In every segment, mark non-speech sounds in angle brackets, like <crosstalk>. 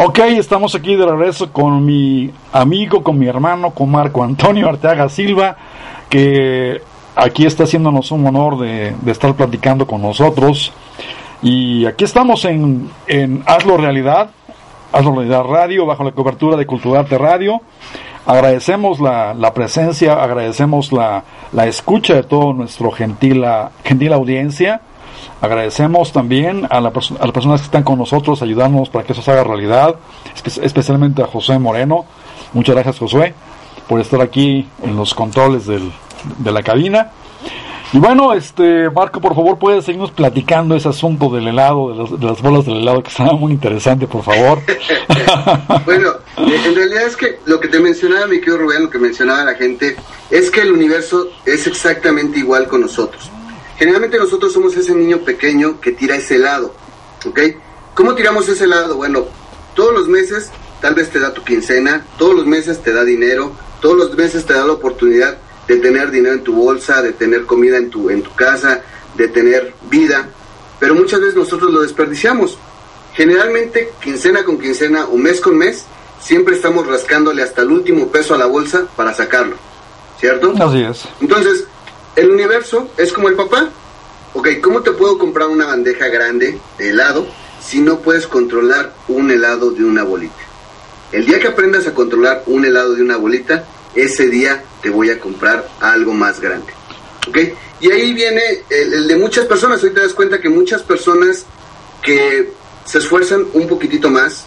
Ok, estamos aquí de regreso con mi amigo, con mi hermano, con Marco Antonio Arteaga Silva, que aquí está haciéndonos un honor de, estar platicando con nosotros. Y aquí estamos en, en Hazlo Realidad, Hazlo Realidad Radio, bajo la cobertura de Culturarte Radio. Agradecemos la, la presencia, agradecemos la, la, escucha de todo nuestro gentil, gentil audiencia. Agradecemos también a, la a, las personas que están con nosotros ayudándonos para que eso se haga realidad, especialmente a José Moreno. Muchas gracias José por estar aquí en los controles del, de la cabina. Y bueno, este Marco, por favor, puedes seguirnos platicando ese asunto del helado, de, las bolas del helado, que estaba muy interesante, por favor. <laughs> bueno, en realidad es que lo que te mencionaba mi querido Rubén, lo que mencionaba la gente, es que el universo es exactamente igual con nosotros. Generalmente nosotros somos ese niño pequeño que tira ese helado, ¿ok? ¿Cómo tiramos ese helado? Bueno, todos los meses tal vez te da tu quincena, todos los meses te da dinero, todos los meses te da la oportunidad de tener dinero en tu bolsa, de tener comida en tu, en tu casa, de tener vida, pero muchas veces nosotros lo desperdiciamos. Generalmente, quincena con quincena o mes con mes, siempre estamos rascándole hasta el último peso a la bolsa para sacarlo, ¿cierto? Así es. Entonces, el universo es como el papá. Ok, ¿cómo te puedo comprar una bandeja grande de helado si no puedes controlar un helado de una bolita? El día que aprendas a controlar un helado de una bolita, ese día te voy a comprar algo más grande. ¿Ok? Y ahí viene el, de muchas personas. Hoy te das cuenta que muchas personas que se esfuerzan un poquitito más,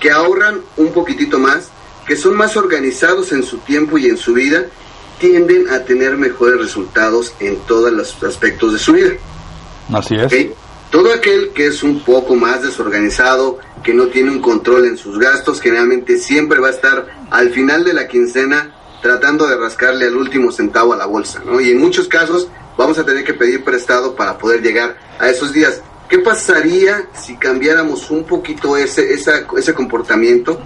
que ahorran un poquitito más, que son más organizados en su tiempo y en su vida, tienden a tener mejores resultados en todos los aspectos de su vida. Así es. Todo aquel que es un poco más desorganizado, que no tiene un control en sus gastos, generalmente siempre va a estar al final de la quincena tratando de rascarle al último centavo a la bolsa, ¿no? Y en muchos casos vamos a tener que pedir prestado para poder llegar a esos días. ¿Qué pasaría si cambiáramos un poquito ese, ese comportamiento?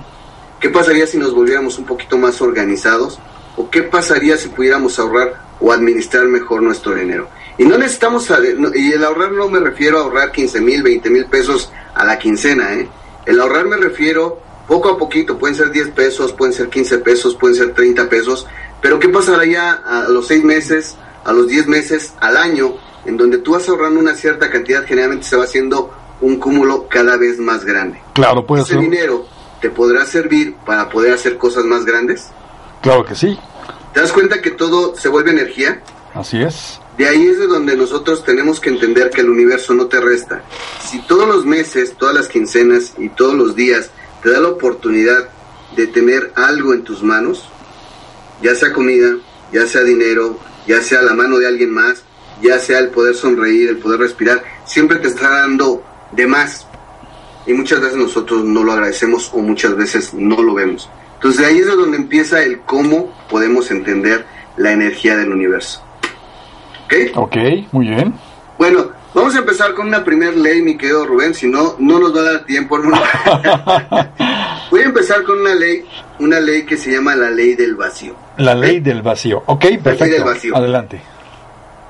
¿Qué pasaría si nos volviéramos un poquito más organizados? ¿O qué pasaría si pudiéramos ahorrar o administrar mejor nuestro dinero? Y no necesitamos, y el ahorrar no me refiero a ahorrar 15 mil, 20 mil pesos a la quincena, ¿eh? El ahorrar me refiero poco a poquito, pueden ser 10 pesos, pueden ser 15 pesos, pueden ser 30 pesos, pero ¿qué pasará ya a los 6 meses, a los 10 meses, al año, en donde tú vas ahorrando una cierta cantidad, generalmente se va haciendo un cúmulo cada vez más grande. Claro, puede Ese dinero te podrá servir para poder hacer cosas más grandes. Claro que sí. ¿Te das cuenta que todo se vuelve energía? Así es. De ahí es de donde nosotros tenemos que entender que el universo no te resta. Si todos los meses, todas las quincenas y todos los días te da la oportunidad de tener algo en tus manos, ya sea comida, ya sea dinero, ya sea la mano de alguien más, ya sea el poder sonreír, el poder respirar, siempre te está dando de más. Y muchas veces nosotros no lo agradecemos o muchas veces no lo vemos. Entonces ahí es de donde empieza el cómo podemos entender la energía del universo. ¿Ok? muy bien. Bueno, vamos a empezar con una primera ley, mi querido Rubén, si no, no nos va a dar tiempo. <laughs> Voy a empezar con una ley, una ley que se llama la ley del vacío. La ley del vacío, ok, perfecto. La ley del vacío. Adelante.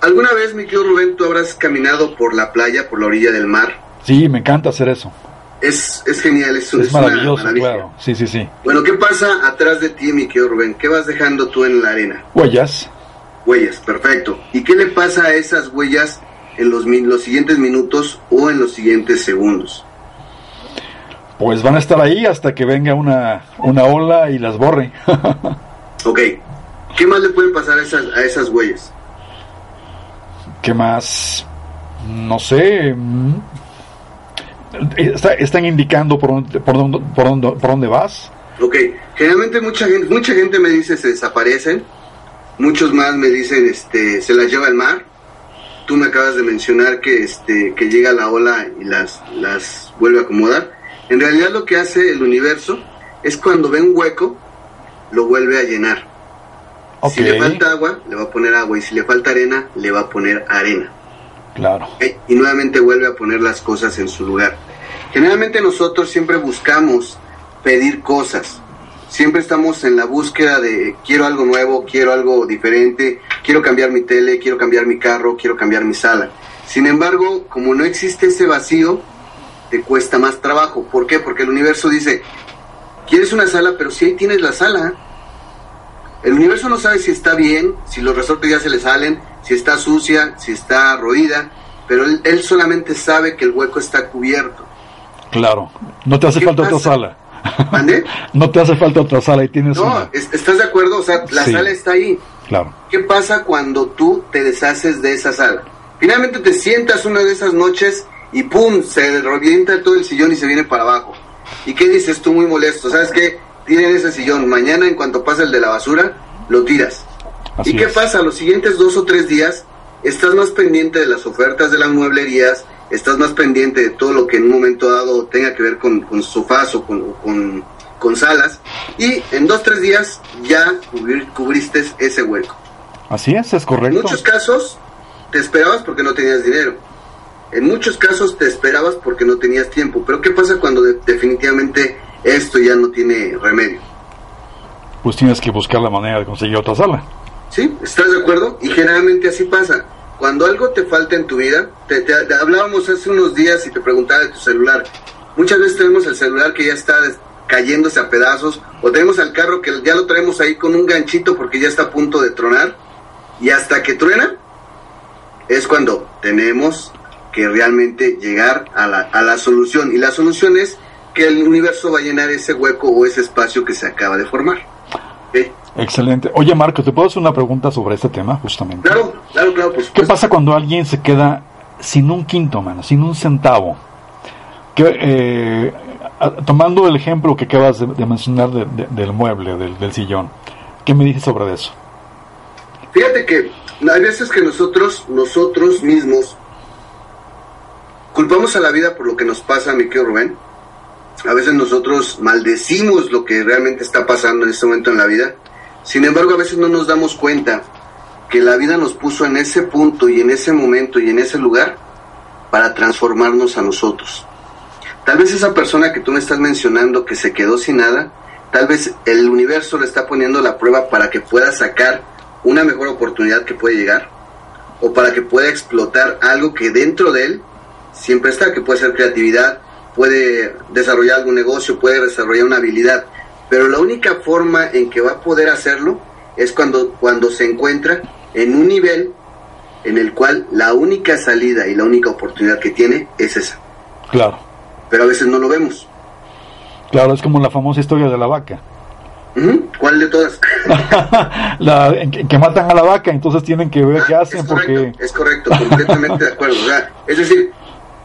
¿Alguna vez, mi querido Rubén, tú habrás caminado por la playa, por la orilla del mar? Sí, me encanta hacer eso. Es, es genial, es, es, maravilloso, claro. Sí, sí, sí. Bueno, ¿qué pasa atrás de ti, mi querido Rubén? ¿Qué vas dejando tú en la arena? Huellas. Huellas, perfecto. ¿Y qué le pasa a esas huellas en los, los siguientes minutos o en los siguientes segundos? Pues van a estar ahí hasta que venga una, una ola y las borre. <laughs> ok. ¿Qué más le puede pasar a esas, a esas huellas? ¿Qué más? No sé. ¿Están indicando por dónde, por, dónde, por, dónde, por dónde vas? Ok. Generalmente mucha gente, mucha gente me dice se desaparecen Muchos más me dicen, este, se las lleva el mar. Tú me acabas de mencionar que, este, que llega la ola y las, las vuelve a acomodar. En realidad lo que hace el universo es cuando ve un hueco, lo vuelve a llenar. Si le falta agua, le va a poner agua. Y si le falta arena, le va a poner arena. Claro. Y nuevamente vuelve a poner las cosas en su lugar. Generalmente nosotros siempre buscamos pedir cosas siempre estamos en la búsqueda de quiero algo nuevo, quiero algo diferente, quiero cambiar mi tele, quiero cambiar mi carro, quiero cambiar mi sala. Sin embargo, como no existe ese vacío, te cuesta más trabajo. ¿Por qué? Porque el universo dice, quieres una sala, pero si ahí tienes la sala. El universo no sabe si está bien, si los resortes ya se le salen, si está sucia, si está roída, pero él, solamente sabe que el hueco está cubierto. Claro, no te hace falta otra sala. <laughs> no te hace falta otra sala y tienes No, ¿estás de acuerdo? O sea, la sala está ahí. Claro. ¿Qué pasa cuando tú te deshaces de esa sala? Finalmente te sientas una de esas noches y ¡pum! se revienta todo el sillón y se viene para abajo. ¿Y qué dices tú muy molesto? ¿Sabes qué? Tienen ese sillón. Mañana en cuanto pasa el de la basura, lo tiras. ¿Y qué pasa? Los siguientes dos o tres días estás más pendiente de las ofertas de las mueblerías, estás más pendiente de todo lo que en un momento dado tenga que ver con, con sofás o con, con, salas, y en dos o tres días ya cubriste ese hueco. Así es, es correcto. En muchos casos te esperabas porque no tenías dinero. En muchos casos te esperabas porque no tenías tiempo. Pero ¿qué pasa cuando definitivamente esto ya no tiene remedio? Pues tienes que buscar la manera de conseguir otra sala. ¿Sí? ¿Estás de acuerdo? Y generalmente así pasa. Cuando algo te falta en tu vida, te, hablábamos hace unos días y te preguntaba de tu celular. Muchas veces tenemos el celular que ya está cayéndose a pedazos o tenemos al carro que ya lo traemos ahí con un ganchito porque ya está a punto de tronar y hasta que truena es cuando tenemos que realmente llegar a la, a la solución y la solución es que el universo va a llenar ese hueco o ese espacio que se acaba de formar. Excelente. Oye, Marco, ¿te puedo hacer una pregunta sobre este tema, justamente? Claro, claro, claro. Pues, ¿Qué pasa cuando alguien se queda sin un quinto, mano, sin un centavo? Que, eh, tomando el ejemplo que acabas de, mencionar del mueble, del, del, sillón, ¿qué me dices sobre eso? Fíjate que hay veces que nosotros, nosotros mismos, culpamos a la vida por lo que nos pasa, mi querido Rubén. A veces nosotros maldecimos lo que realmente está pasando en este momento en la vida sin embargo, a veces no nos damos cuenta que la vida nos puso en ese punto y en ese momento y en ese lugar para transformarnos a nosotros. Tal vez esa persona que tú me estás mencionando que se quedó sin nada, tal vez el universo le está poniendo la prueba para que pueda sacar una mejor oportunidad que puede llegar o para que pueda explotar algo que dentro de él siempre está, que puede ser creatividad, puede desarrollar algún negocio, puede desarrollar una habilidad. Pero la única forma en que va a poder hacerlo es cuando, cuando se encuentra en un nivel en el cual la única salida y la única oportunidad que tiene es esa. Claro. Pero a veces no lo vemos. Claro, es como la famosa historia de la vaca. ¿Cuál de todas? <laughs> la, que matan a la vaca, entonces tienen que ver qué ah, hacen es porque... Es correcto, completamente de acuerdo. es decir,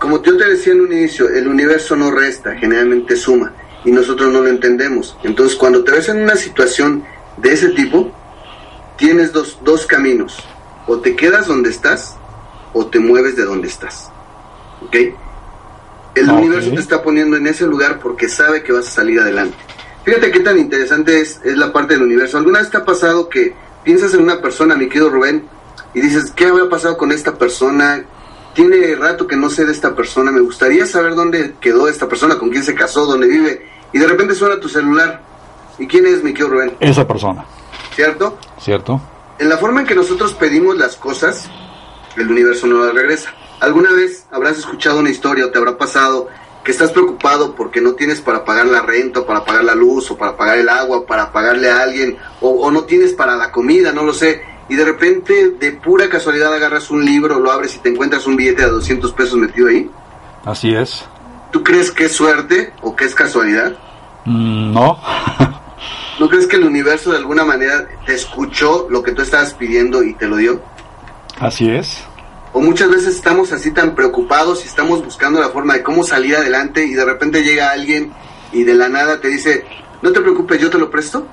como yo te decía en un inicio, el universo no resta, generalmente suma y nosotros no lo entendemos. Entonces, cuando te ves en una situación de ese tipo, tienes dos, dos caminos. O te quedas donde estás o te mueves de donde estás. ¿Ok? El universo te está poniendo en ese lugar porque sabe que vas a salir adelante. Fíjate qué tan interesante es, es la parte del universo. ¿Alguna vez te ha pasado que piensas en una persona, mi querido Rubén, y dices, ¿qué había pasado con esta persona? Tiene rato que no sé de esta persona, me gustaría saber dónde quedó esta persona, con quién se casó, dónde vive y de repente suena tu celular. ¿Y quién es, mi querido Rubén? Esa persona. ¿Cierto? Cierto. En la forma en que nosotros pedimos las cosas, el universo no las regresa. ¿Alguna vez habrás escuchado una historia o te habrá pasado que estás preocupado porque no tienes para pagar la renta, o para pagar la luz, o para pagar el agua, o para pagarle a alguien, o, o no tienes para la comida, no lo sé, y de repente de pura casualidad agarras un libro, lo abres y te encuentras un billete de 200 pesos metido ahí? Así es. ¿Tú crees que es suerte o que es casualidad? Mm, no. <laughs> ¿No crees que el universo de alguna manera te escuchó lo que tú estabas pidiendo y te lo dio? Así es. O muchas veces estamos así tan preocupados y estamos buscando la forma de cómo salir adelante y de repente llega alguien y de la nada te dice, no te preocupes, yo te lo presto.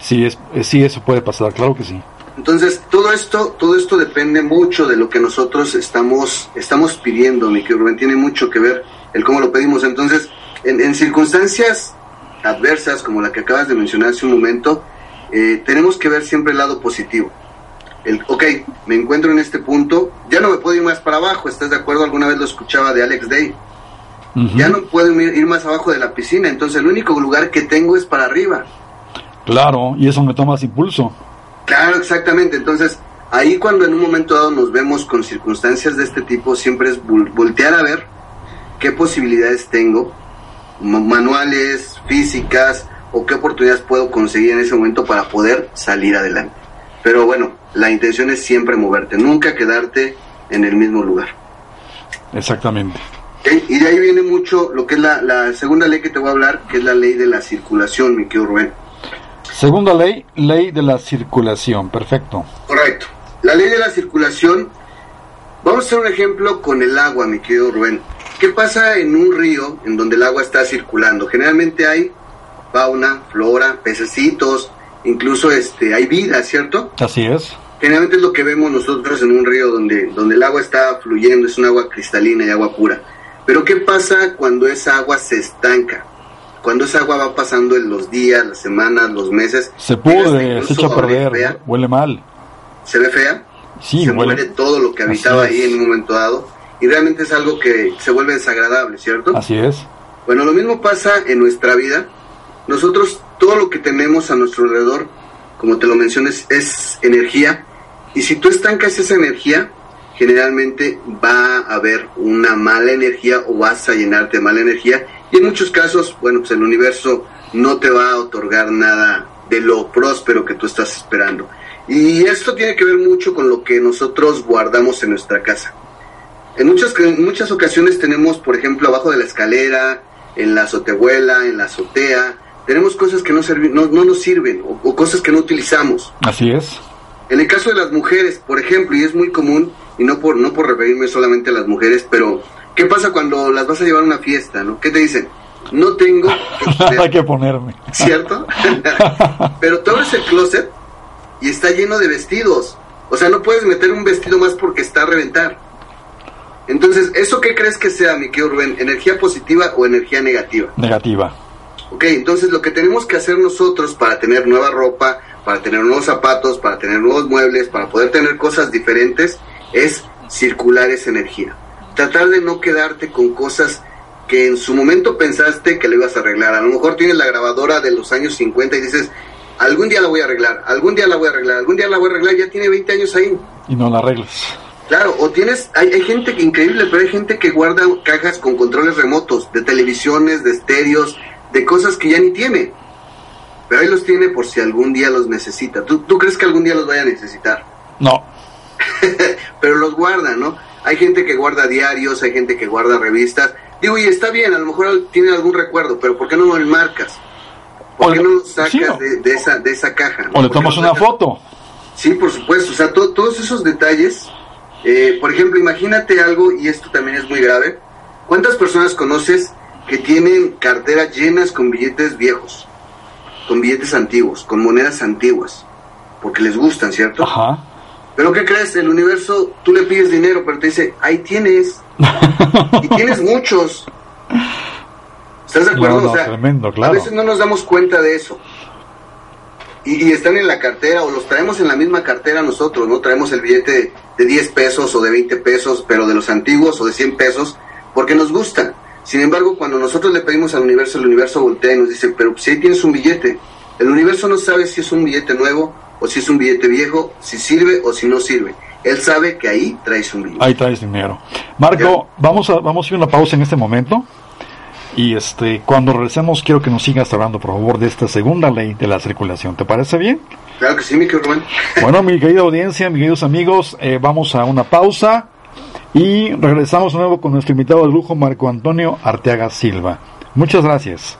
Sí, es, sí, eso puede pasar, claro que sí. Entonces, todo esto, todo esto depende mucho de lo que nosotros estamos, estamos pidiendo, mi querido Rubén, tiene mucho que ver el cómo lo pedimos. Entonces, en, circunstancias adversas, como la que acabas de mencionar hace un momento, eh, tenemos que ver siempre el lado positivo. El, ok, me encuentro en este punto, ya no me puedo ir más para abajo, ¿estás de acuerdo? Alguna vez lo escuchaba de Alex Day. Ya no puedo ir más abajo de la piscina, entonces el único lugar que tengo es para arriba. Claro, y eso me toma impulso. Claro, exactamente. Entonces, ahí cuando en un momento dado nos vemos con circunstancias de este tipo, siempre es voltear a ver qué posibilidades tengo, manuales, físicas, o qué oportunidades puedo conseguir en ese momento para poder salir adelante. Pero bueno, la intención es siempre moverte, nunca quedarte en el mismo lugar. Exactamente. Y de ahí viene mucho lo que es la, la, segunda ley que te voy a hablar, que es la ley de la circulación, mi querido Rubén. Segunda ley, ley de la circulación, perfecto. Correcto. La ley de la circulación, vamos a hacer un ejemplo con el agua, mi querido Rubén. ¿Qué pasa en un río en donde el agua está circulando? Generalmente hay fauna, flora, pececitos, incluso este, hay vida, ¿cierto? Así es. Generalmente es lo que vemos nosotros en un río donde, donde el agua está fluyendo, es un agua cristalina y agua pura. Pero ¿qué pasa cuando esa agua se estanca? Cuando esa agua va pasando en los días, las semanas, los meses. Se pudre, se echa a perder, huele mal. ¿Se ve fea? Sí, se huele. muere todo lo que habitaba ahí en un momento dado. Y realmente es algo que se vuelve desagradable, ¿cierto? Así es. Bueno, lo mismo pasa en nuestra vida nosotros todo lo que tenemos a nuestro alrededor, como te lo mencioné, es energía. Y si tú estancas esa energía, generalmente va a haber una mala energía o vas a llenarte de mala energía. Y en muchos casos, bueno, pues el universo no te va a otorgar nada de lo próspero que tú estás esperando. Y esto tiene que ver mucho con lo que nosotros guardamos en nuestra casa. En muchas, en muchas ocasiones tenemos, por ejemplo, abajo de la escalera, en la azotehuela, en la azotea, tenemos cosas que no, no, no nos sirven o, o, cosas que no utilizamos. Así es. En el caso de las mujeres, por ejemplo, y es muy común, y no por, no por referirme solamente a las mujeres, pero ¿qué pasa cuando las vas a llevar a una fiesta? ¿no? ¿Qué te dicen? No tengo <laughs> Hay que ponerme. ¿Cierto? <laughs> pero tú abres el closet y está lleno de vestidos. O sea, no puedes meter un vestido más porque está a reventar. Entonces, ¿eso qué crees que sea, mi querido Rubén? ¿Energía positiva o energía negativa? Negativa. Ok, entonces lo que tenemos que hacer nosotros para tener nueva ropa, para tener nuevos zapatos, para tener nuevos muebles, para poder tener cosas diferentes, es circular esa energía. Tratar de no quedarte con cosas que en su momento pensaste que le ibas a arreglar. A lo mejor tienes la grabadora de los años 50 y dices, algún día la voy a arreglar, algún día la voy a arreglar, algún día la voy a arreglar, ya tiene 20 años ahí. Y no la arreglas. Claro, o tienes, hay, hay gente que increíble, pero hay gente que guarda cajas con controles remotos, de televisiones, de estéreos, de cosas que ya ni tiene. Pero ahí los tiene por si algún día los necesita. ¿Tú, tú crees que algún día los vaya a necesitar? No. <laughs> Pero los guarda, ¿no? Hay gente que guarda diarios, hay gente que guarda revistas. Digo, y está bien, a lo mejor tiene algún recuerdo, pero ¿por qué no lo enmarcas? ¿Por qué no lo sacas sí, no. de, de, esa, de esa caja? ¿no? O le tomas no una foto. Sí, por supuesto. O sea, to todos esos detalles. Eh, por ejemplo, imagínate algo, y esto también es muy grave. ¿Cuántas personas conoces que tienen carteras llenas con billetes viejos, con billetes antiguos, con monedas antiguas, porque les gustan, ¿cierto? Ajá. Pero ¿qué crees? El universo, tú le pides dinero, pero te dice, ahí tienes. y tienes <laughs> muchos. ¿Estás de acuerdo? No, no, o sea, tremendo, claro. A veces no nos damos cuenta de eso. Y, y, están en la cartera o los traemos en la misma cartera nosotros, ¿no? Traemos el billete de 10 pesos o de 20 pesos, pero de los antiguos o de 100 pesos, porque nos gustan. Sin embargo, cuando nosotros le pedimos al universo, el universo voltea y nos dice, pero si ahí tienes un billete, el universo no sabe si es un billete nuevo o si es un billete viejo, si sirve o si no sirve. Él sabe que ahí traes un billete. Ahí traes dinero. Marco, vamos a, vamos a ir a una pausa en este momento. Y este, cuando regresemos, quiero que nos sigas hablando, por favor, de esta segunda ley de la circulación. ¿Te parece bien? Claro que sí, mi querido Rubén. <laughs> Bueno, mi querida audiencia, mis queridos amigos, eh, vamos a una pausa. Y regresamos de nuevo con nuestro invitado de lujo, Marco Antonio Arteaga Silva. Muchas gracias.